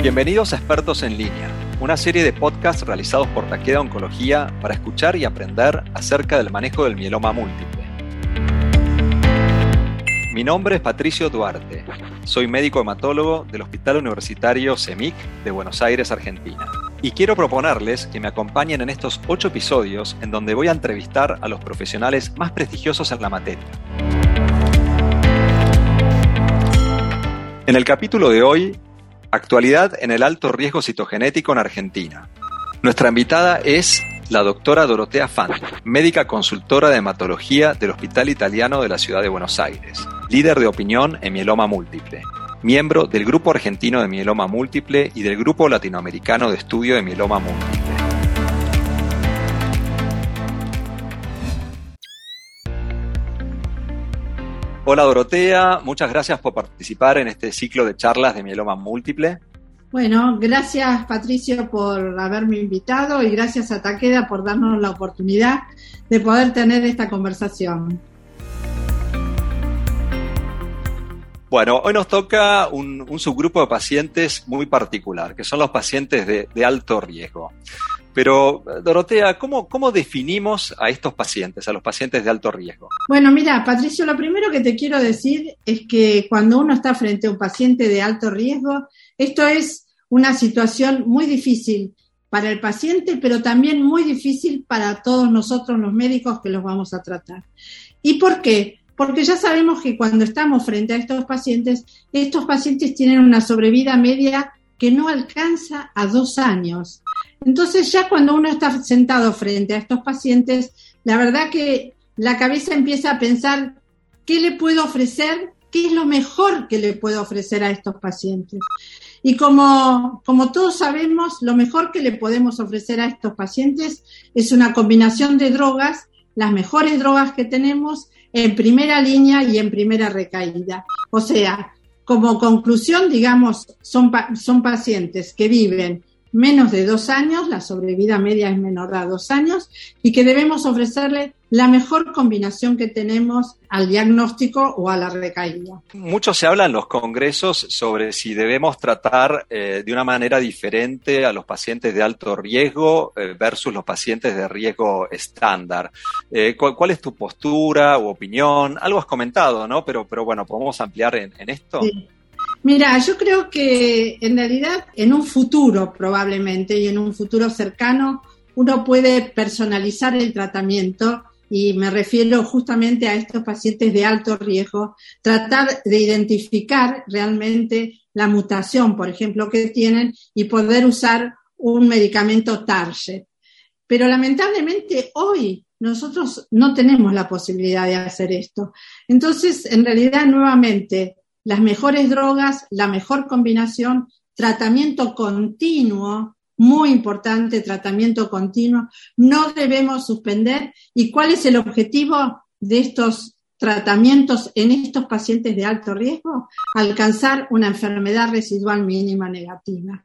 Bienvenidos a Expertos en Línea, una serie de podcasts realizados por Taqueda Oncología para escuchar y aprender acerca del manejo del mieloma múltiple. Mi nombre es Patricio Duarte, soy médico hematólogo del Hospital Universitario CEMIC de Buenos Aires, Argentina. Y quiero proponerles que me acompañen en estos ocho episodios en donde voy a entrevistar a los profesionales más prestigiosos en la materia. En el capítulo de hoy Actualidad en el alto riesgo citogenético en Argentina. Nuestra invitada es la doctora Dorotea Fan, médica consultora de hematología del Hospital Italiano de la Ciudad de Buenos Aires, líder de opinión en mieloma múltiple, miembro del Grupo Argentino de Mieloma Múltiple y del Grupo Latinoamericano de Estudio de Mieloma Múltiple. Hola Dorotea, muchas gracias por participar en este ciclo de charlas de mieloma múltiple. Bueno, gracias Patricio por haberme invitado y gracias a Taqueda por darnos la oportunidad de poder tener esta conversación. Bueno, hoy nos toca un, subgrupo de pacientes muy particular, que son los pacientes de alto riesgo. Pero, Dorotea, ¿cómo, ¿cómo definimos a estos pacientes, a los pacientes de alto riesgo? Bueno, mira, Patricio, lo primero que te quiero decir es que cuando uno está frente a un paciente de alto riesgo, esto es una situación muy difícil para el paciente, pero también muy difícil para todos nosotros los médicos que los vamos a tratar. ¿Y por qué? Porque ya sabemos que cuando estamos frente a estos pacientes, estos pacientes tienen una sobrevida media que no alcanza a dos años. Entonces ya cuando uno está sentado frente a estos pacientes, la verdad que la cabeza empieza a pensar, ¿qué le puedo ofrecer? ¿Qué es lo mejor que le puedo ofrecer a estos pacientes? Y como, como todos sabemos, lo mejor que le podemos ofrecer a estos pacientes es una combinación de drogas, las mejores drogas que tenemos en primera línea y en primera recaída. O sea, como conclusión, digamos, son, son pacientes que viven menos de dos años, la sobrevida media es menor a dos años, y que debemos ofrecerle la mejor combinación que tenemos al diagnóstico o a la recaída. Mucho se habla en los congresos sobre si debemos tratar eh, de una manera diferente a los pacientes de alto riesgo eh, versus los pacientes de riesgo estándar. Eh, ¿cuál, es tu postura u opinión? Algo has comentado, ¿no? Pero, pero bueno, ¿podemos ampliar en, esto? Sí. Mira, yo creo que en realidad en un futuro probablemente y en un futuro cercano uno puede personalizar el tratamiento y me refiero justamente a estos pacientes de alto riesgo, tratar de identificar realmente la mutación, por ejemplo, que tienen y poder usar un medicamento target. Pero lamentablemente hoy nosotros no tenemos la posibilidad de hacer esto. Entonces, en realidad, nuevamente, las mejores drogas, la mejor combinación, tratamiento continuo, muy importante, tratamiento continuo, no debemos suspender. ¿Y cuál es el objetivo de estos tratamientos en estos pacientes de alto riesgo? Alcanzar una enfermedad residual mínima negativa.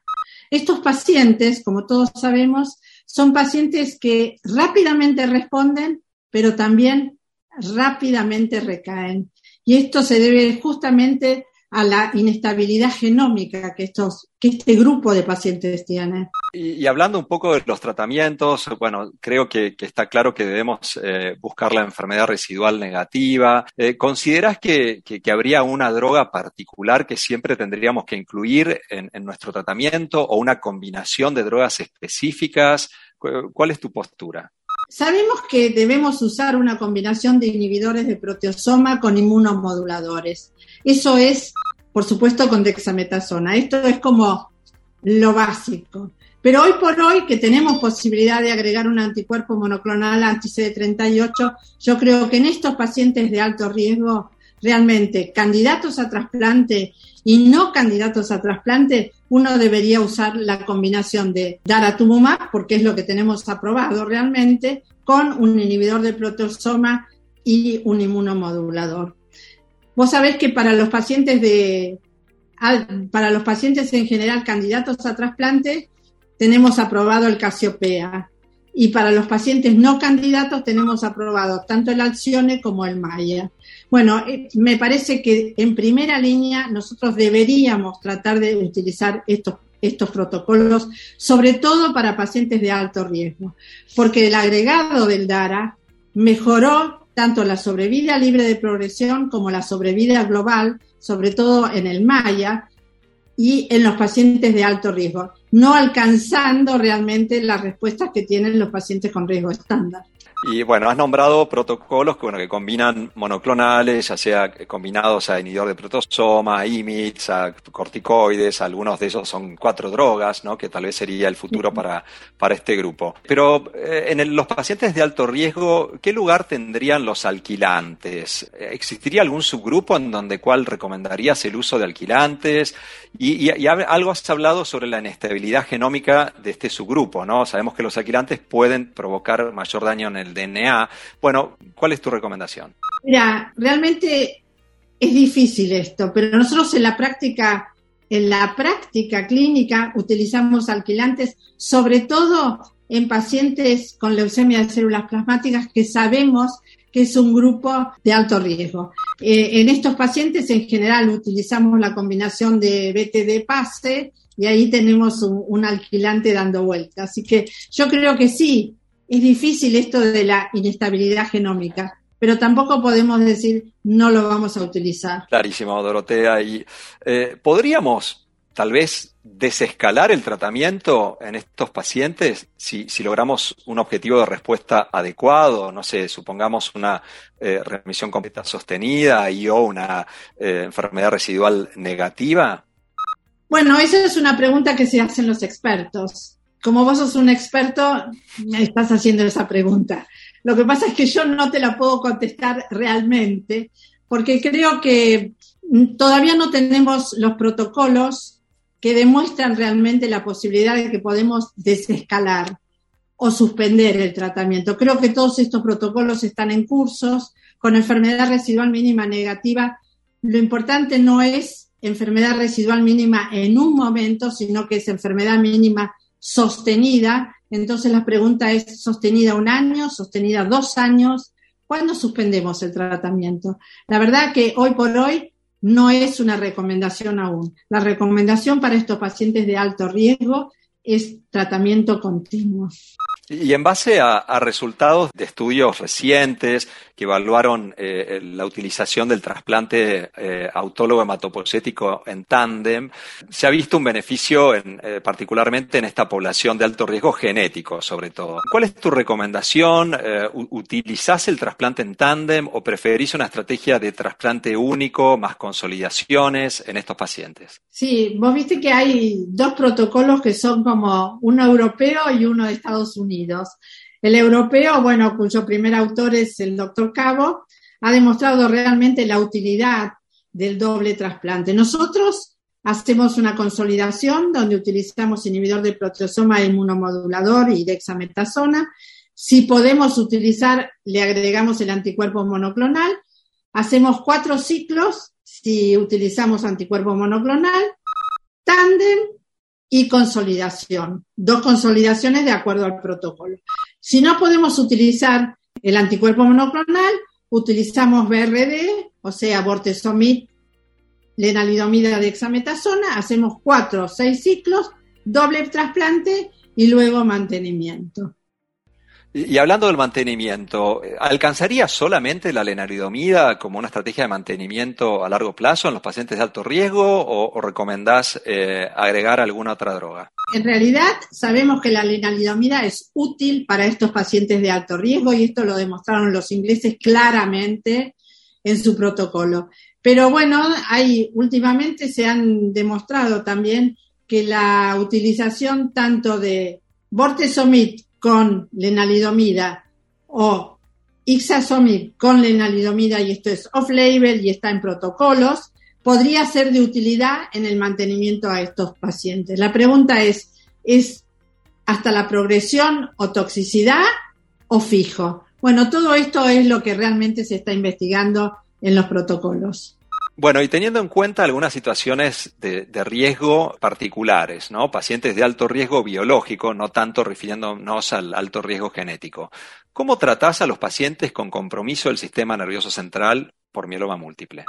Estos pacientes, como todos sabemos, son pacientes que rápidamente responden, pero también rápidamente recaen. Y esto se debe justamente a la inestabilidad genómica que, estos, que este grupo de pacientes tiene. Y, hablando un poco de los tratamientos, bueno, creo que, está claro que debemos eh, buscar la enfermedad residual negativa. Eh, ¿Consideras que, habría una droga particular que siempre tendríamos que incluir en, en nuestro tratamiento o una combinación de drogas específicas? ¿Cuál es tu postura? Sabemos que debemos usar una combinación de inhibidores de proteosoma con inmunomoduladores. Eso es, por supuesto, con dexametasona. Esto es como lo básico. Pero hoy por hoy, que tenemos posibilidad de agregar un anticuerpo monoclonal anti-CD38, yo creo que en estos pacientes de alto riesgo, realmente candidatos a trasplante y no candidatos a trasplante, uno debería usar la combinación de daratumumab, porque es lo que tenemos aprobado realmente, con un inhibidor de proteosoma y un inmunomodulador. Vos sabés que para los pacientes de para los pacientes en general candidatos a trasplante tenemos aprobado el Casiopea. Y para los pacientes no candidatos tenemos aprobado tanto el Alcione como el Maya. Bueno, eh, me parece que en primera línea nosotros deberíamos tratar de utilizar estos, estos protocolos, sobre todo para pacientes de alto riesgo, porque el agregado del DARA mejoró tanto la sobrevida libre de progresión como la sobrevida global, sobre todo en el Maya, y en los pacientes de alto riesgo, no alcanzando realmente las respuestas que tienen los pacientes con riesgo estándar. Y bueno, has nombrado protocolos que, bueno, que combinan monoclonales, ya sea combinados a inhibidor de protosoma, a IMIDs, a corticoides, algunos de esos son cuatro drogas, ¿no? que tal vez sería el futuro para, para este grupo. Pero eh, en los pacientes de alto riesgo, ¿qué lugar tendrían los alquilantes? ¿Existiría algún subgrupo en donde cuál recomendarías el uso de alquilantes? Y, y, algo has hablado sobre la inestabilidad genómica de este subgrupo, ¿no? Sabemos que los alquilantes pueden provocar mayor daño en el DNA. Bueno, ¿cuál es tu recomendación? Mira, realmente es difícil esto, pero nosotros en la práctica, en la práctica clínica utilizamos alquilantes, sobre todo en pacientes con leucemia de células plasmáticas que sabemos que es un grupo de alto riesgo. Eh, en estos pacientes en general utilizamos la combinación de BTD-PASE y ahí tenemos un, alquilante dando vuelta. Así que yo creo que sí, es difícil esto de la inestabilidad genómica, pero tampoco podemos decir no lo vamos a utilizar. Clarísimo, Dorotea. Y eh, podríamos tal vez desescalar el tratamiento en estos pacientes si, logramos un objetivo de respuesta adecuado, no sé, supongamos una eh, remisión completa sostenida y o una eh, enfermedad residual negativa? Bueno, esa es una pregunta que se hacen los expertos como vos sos un experto, me estás haciendo esa pregunta. Lo que pasa es que yo no te la puedo contestar realmente, porque creo que todavía no tenemos los protocolos que demuestran realmente la posibilidad de que podemos desescalar o suspender el tratamiento. Creo que todos estos protocolos están en cursos con enfermedad residual mínima negativa. Lo importante no es enfermedad residual mínima en un momento, sino que es enfermedad mínima sostenida. Entonces la pregunta es, ¿sostenida un año? ¿Sostenida dos años? ¿Cuándo suspendemos el tratamiento? La verdad que hoy por hoy no es una recomendación aún. La recomendación para estos pacientes de alto riesgo es tratamiento continuo. Y en base a, resultados de estudios recientes que evaluaron eh, la utilización del trasplante eh, autólogo hematopoyético en tándem, se ha visto un beneficio en, eh, particularmente en esta población de alto riesgo genético, sobre todo. ¿Cuál es tu recomendación? ¿Utilizás el trasplante en tándem o preferís una estrategia de trasplante único más consolidaciones en estos pacientes? Sí, vos viste que hay dos protocolos que son como uno europeo y uno de Estados Unidos. El europeo, bueno, cuyo primer autor es el doctor Cabo, ha demostrado realmente la utilidad del doble trasplante. Nosotros hacemos una consolidación donde utilizamos inhibidor de proteosoma inmunomodulador y dexametasona. Si podemos utilizar, le agregamos el anticuerpo monoclonal. Hacemos cuatro ciclos si utilizamos anticuerpo monoclonal. Tándem y consolidación. Dos consolidaciones de acuerdo al protocolo. Si no podemos utilizar el anticuerpo monoclonal, utilizamos BRD, o sea, bortezomib, lenalidomida de hexametasona, hacemos cuatro o seis ciclos, doble trasplante y luego mantenimiento. Y hablando del mantenimiento, ¿alcanzaría solamente la lenalidomida como una estrategia de mantenimiento a largo plazo en los pacientes de alto riesgo o, recomendás eh, agregar alguna otra droga? En realidad sabemos que la lenalidomida es útil para estos pacientes de alto riesgo y esto lo demostraron los ingleses claramente en su protocolo. Pero bueno, hay últimamente se han demostrado también que la utilización tanto de bortezomib con lenalidomida o ixazomib con lenalidomida, y esto es off-label y está en protocolos, podría ser de utilidad en el mantenimiento a estos pacientes. La pregunta es, ¿es hasta la progresión o toxicidad o fijo? Bueno, todo esto es lo que realmente se está investigando en los protocolos. Bueno, y teniendo en cuenta algunas situaciones de, riesgo particulares, ¿no? Pacientes de alto riesgo biológico, no tanto refiriéndonos al alto riesgo genético. ¿Cómo tratás a los pacientes con compromiso del sistema nervioso central por mieloma múltiple?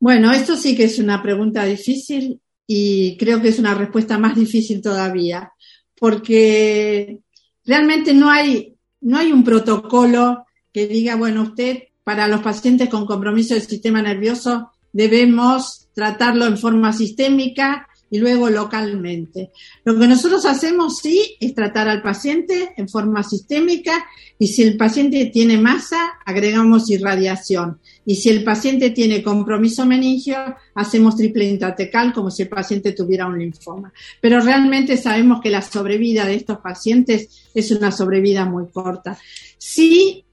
Bueno, esto sí que es una pregunta difícil y creo que es una respuesta más difícil todavía, porque realmente no hay, no hay un protocolo que diga, bueno, usted para los pacientes con compromiso del sistema nervioso debemos tratarlo en forma sistémica y luego localmente. Lo que nosotros hacemos sí es tratar al paciente en forma sistémica y si el paciente tiene masa, agregamos irradiación. Y si el paciente tiene compromiso meningio, hacemos triple intratecal como si el paciente tuviera un linfoma. Pero realmente sabemos que la sobrevida de estos pacientes es una sobrevida muy corta. Sí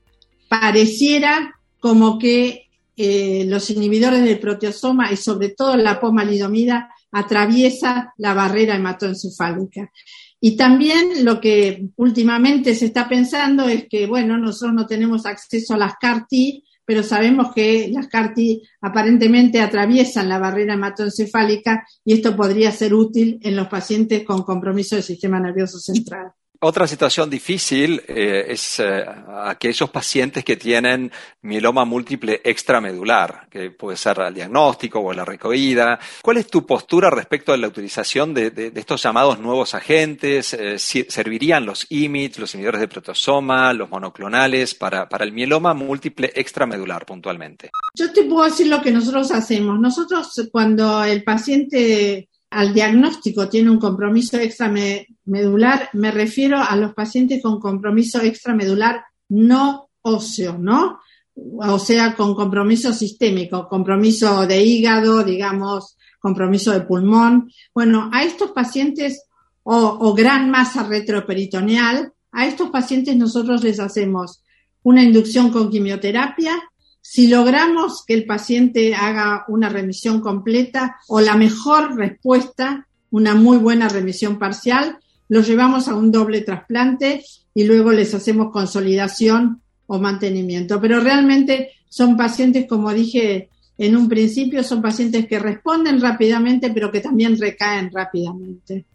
pareciera como que eh, los inhibidores del proteosoma y sobre todo la pomalidomida atraviesa la barrera hematoencefálica. Y también lo que últimamente se está pensando es que, bueno, nosotros no tenemos acceso a las CAR-T, pero sabemos que las CAR-T aparentemente atraviesan la barrera hematoencefálica y esto podría ser útil en los pacientes con compromiso del sistema nervioso central. Otra situación difícil eh, es eh, aquellos pacientes que tienen mieloma múltiple extramedular, que puede ser al diagnóstico o a la recogida. ¿Cuál es tu postura respecto a la utilización de, estos llamados nuevos agentes? Eh, ¿Servirían los IMIDs, los inhibidores de protosoma, los monoclonales para el mieloma múltiple extramedular puntualmente? Yo te puedo decir lo que nosotros hacemos. Nosotros cuando el paciente al diagnóstico tiene un compromiso extramedular, me refiero a los pacientes con compromiso extramedular no óseo, ¿no? O sea, con compromiso sistémico, compromiso de hígado, digamos, compromiso de pulmón. Bueno, a estos pacientes o, gran masa retroperitoneal, a estos pacientes nosotros les hacemos una inducción con quimioterapia si logramos que el paciente haga una remisión completa o la mejor respuesta, una muy buena remisión parcial, los llevamos a un doble trasplante y luego les hacemos consolidación o mantenimiento. Pero realmente son pacientes, como dije en un principio, son pacientes que responden rápidamente, pero que también recaen rápidamente.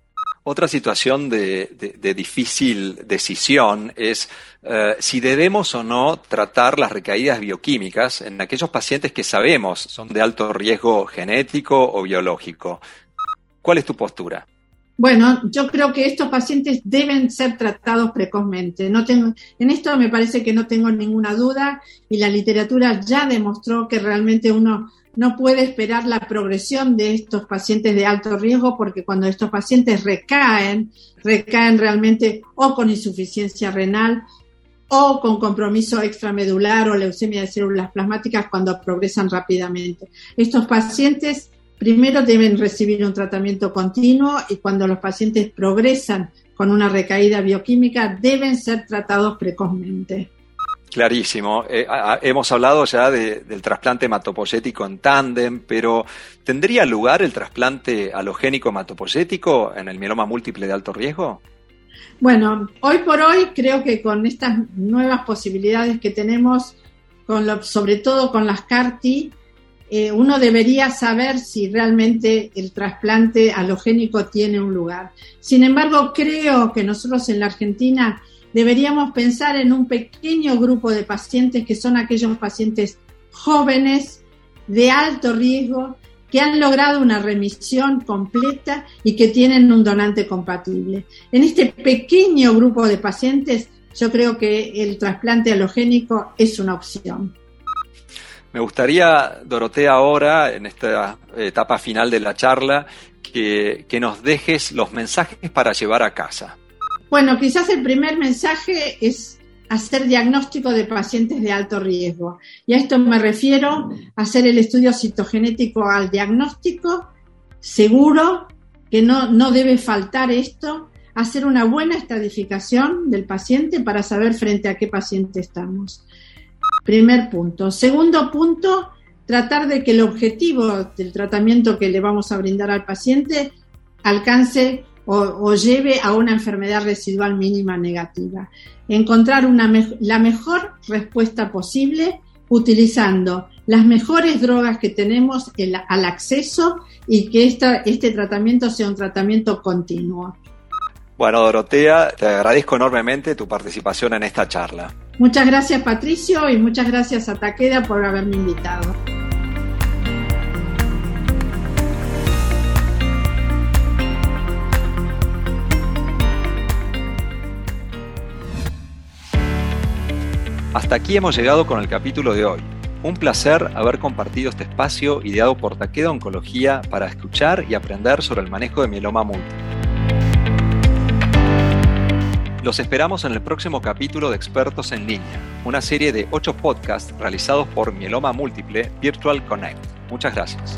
Otra situación de, difícil decisión es eh, si debemos o no tratar las recaídas bioquímicas en aquellos pacientes que sabemos son de alto riesgo genético o biológico. ¿Cuál es tu postura? Bueno, yo creo que estos pacientes deben ser tratados precozmente. No tengo, en esto me parece que no tengo ninguna duda y la literatura ya demostró que realmente uno no puede esperar la progresión de estos pacientes de alto riesgo porque cuando estos pacientes recaen, recaen realmente o con insuficiencia renal o con compromiso extramedular o leucemia de células plasmáticas cuando progresan rápidamente. Estos pacientes primero deben recibir un tratamiento continuo y cuando los pacientes progresan con una recaída bioquímica deben ser tratados precozmente. Clarísimo. Eh, hemos hablado ya del trasplante hematopoyético en tándem, pero ¿tendría lugar el trasplante halogénico hematopoyético en el mieloma múltiple de alto riesgo? Bueno, hoy por hoy creo que con estas nuevas posibilidades que tenemos, con sobre todo con las CAR-T, eh, uno debería saber si realmente el trasplante halogénico tiene un lugar. Sin embargo, creo que nosotros en la Argentina deberíamos pensar en un pequeño grupo de pacientes que son aquellos pacientes jóvenes, de alto riesgo, que han logrado una remisión completa y que tienen un donante compatible. En este pequeño grupo de pacientes, yo creo que el trasplante halogénico es una opción. Me gustaría, Dorotea, ahora, en esta etapa final de la charla, que, que nos dejes los mensajes para llevar a casa. Bueno, quizás el primer mensaje es hacer diagnóstico de pacientes de alto riesgo. Y a esto me refiero a hacer el estudio citogenético al diagnóstico, seguro que no, no debe faltar esto, hacer una buena estadificación del paciente para saber frente a qué paciente estamos. Primer punto. Segundo punto, tratar de que el objetivo del tratamiento que le vamos a brindar al paciente alcance o, lleve a una enfermedad residual mínima negativa. Encontrar una la mejor respuesta posible utilizando las mejores drogas que tenemos al acceso y que este tratamiento sea un tratamiento continuo. Bueno, Dorotea, te agradezco enormemente tu participación en esta charla. Muchas gracias, Patricio, y muchas gracias a Taqueda por haberme invitado. Hasta aquí hemos llegado con el capítulo de hoy. Un placer haber compartido este espacio ideado por Taqueda Oncología para escuchar y aprender sobre el manejo de mieloma múltiple. Los esperamos en el próximo capítulo de Expertos en Línea, una serie de ocho podcasts realizados por Mieloma Múltiple Virtual Connect. Muchas gracias.